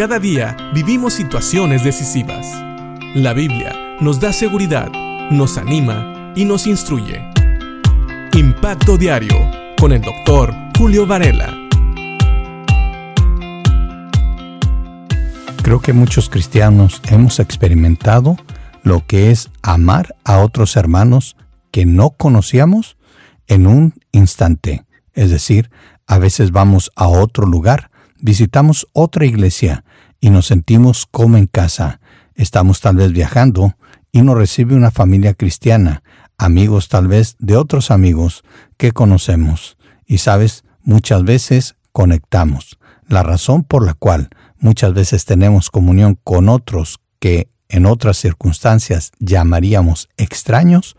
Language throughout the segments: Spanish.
Cada día vivimos situaciones decisivas. La Biblia nos da seguridad, nos anima y nos instruye. Impacto Diario con el doctor Julio Varela. Creo que muchos cristianos hemos experimentado lo que es amar a otros hermanos que no conocíamos en un instante. Es decir, a veces vamos a otro lugar, visitamos otra iglesia y nos sentimos como en casa. Estamos tal vez viajando y nos recibe una familia cristiana, amigos tal vez de otros amigos que conocemos. Y sabes, muchas veces conectamos. La razón por la cual muchas veces tenemos comunión con otros que en otras circunstancias llamaríamos extraños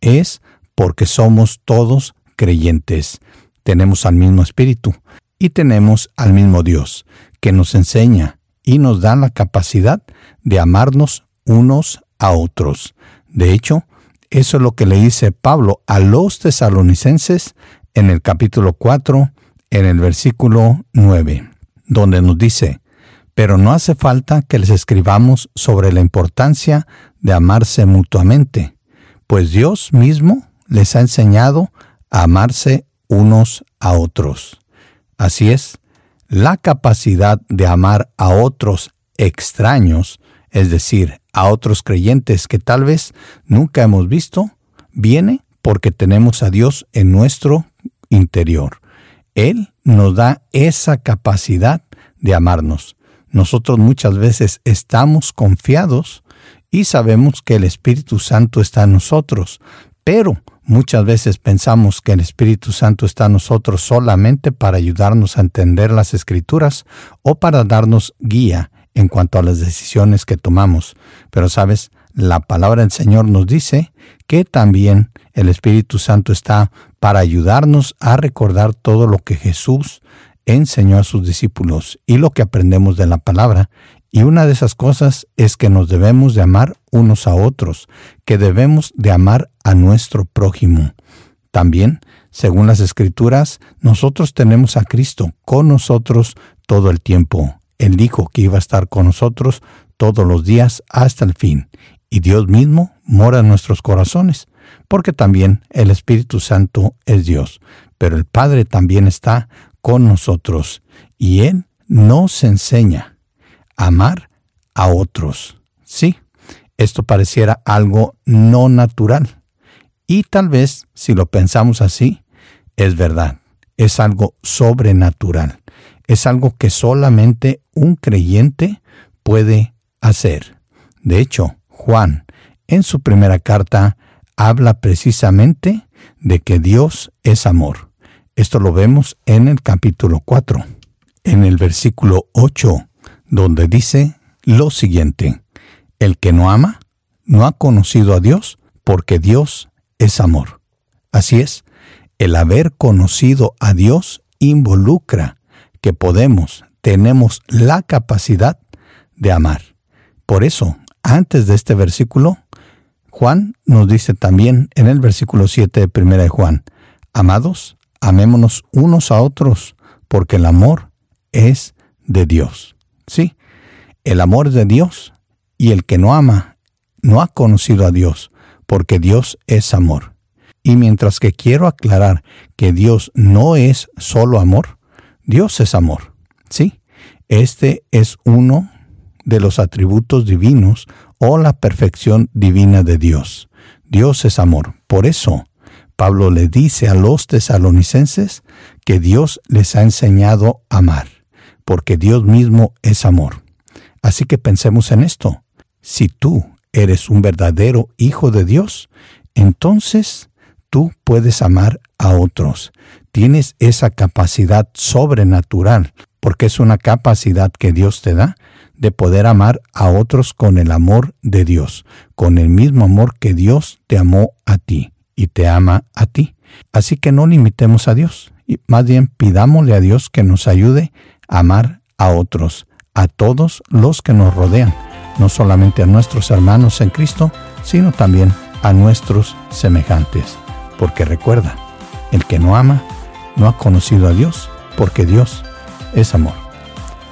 es porque somos todos creyentes. Tenemos al mismo Espíritu y tenemos al mismo Dios, que nos enseña y nos da la capacidad de amarnos unos a otros. De hecho, eso es lo que le dice Pablo a los tesalonicenses en el capítulo 4, en el versículo 9, donde nos dice, pero no hace falta que les escribamos sobre la importancia de amarse mutuamente, pues Dios mismo les ha enseñado a amarse unos a otros. Así es, la capacidad de amar a otros extraños, es decir, a otros creyentes que tal vez nunca hemos visto, viene porque tenemos a Dios en nuestro interior. Él nos da esa capacidad de amarnos. Nosotros muchas veces estamos confiados y sabemos que el Espíritu Santo está en nosotros, pero muchas veces pensamos que el Espíritu Santo está en nosotros solamente para ayudarnos a entender las escrituras o para darnos guía en cuanto a las decisiones que tomamos. Pero sabes, la palabra del Señor nos dice que también el Espíritu Santo está para ayudarnos a recordar todo lo que Jesús enseñó a sus discípulos y lo que aprendemos de la palabra. Y una de esas cosas es que nos debemos de amar unos a otros, que debemos de amar a nuestro prójimo. También, según las escrituras, nosotros tenemos a Cristo con nosotros todo el tiempo. Él dijo que iba a estar con nosotros todos los días hasta el fin. Y Dios mismo mora en nuestros corazones, porque también el Espíritu Santo es Dios. Pero el Padre también está con nosotros y Él nos enseña amar a otros. Sí, esto pareciera algo no natural. Y tal vez, si lo pensamos así, es verdad, es algo sobrenatural, es algo que solamente un creyente puede hacer. De hecho, Juan, en su primera carta, habla precisamente de que Dios es amor. Esto lo vemos en el capítulo 4, en el versículo 8, donde dice lo siguiente, el que no ama no ha conocido a Dios porque Dios es amor. Así es, el haber conocido a Dios involucra que podemos, tenemos la capacidad de amar. Por eso, antes de este versículo, Juan nos dice también en el versículo 7 de 1 de Juan, Amados, amémonos unos a otros, porque el amor es de Dios. Sí, el amor de Dios, y el que no ama no ha conocido a Dios, porque Dios es amor. Y mientras que quiero aclarar que Dios no es solo amor, Dios es amor. Sí, este es uno de los atributos divinos o la perfección divina de Dios. Dios es amor. Por eso, Pablo le dice a los tesalonicenses que Dios les ha enseñado a amar, porque Dios mismo es amor. Así que pensemos en esto. Si tú eres un verdadero hijo de Dios, entonces tú puedes amar a otros. Tienes esa capacidad sobrenatural, porque es una capacidad que Dios te da de poder amar a otros con el amor de Dios, con el mismo amor que Dios te amó a ti y te ama a ti. Así que no limitemos a Dios, y más bien pidámosle a Dios que nos ayude amar a otros, a todos los que nos rodean, no solamente a nuestros hermanos en Cristo, sino también a nuestros semejantes. Porque recuerda, el que no ama no ha conocido a Dios, porque Dios es amor.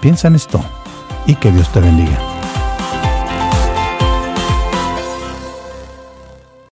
Piensa en esto y que Dios te bendiga.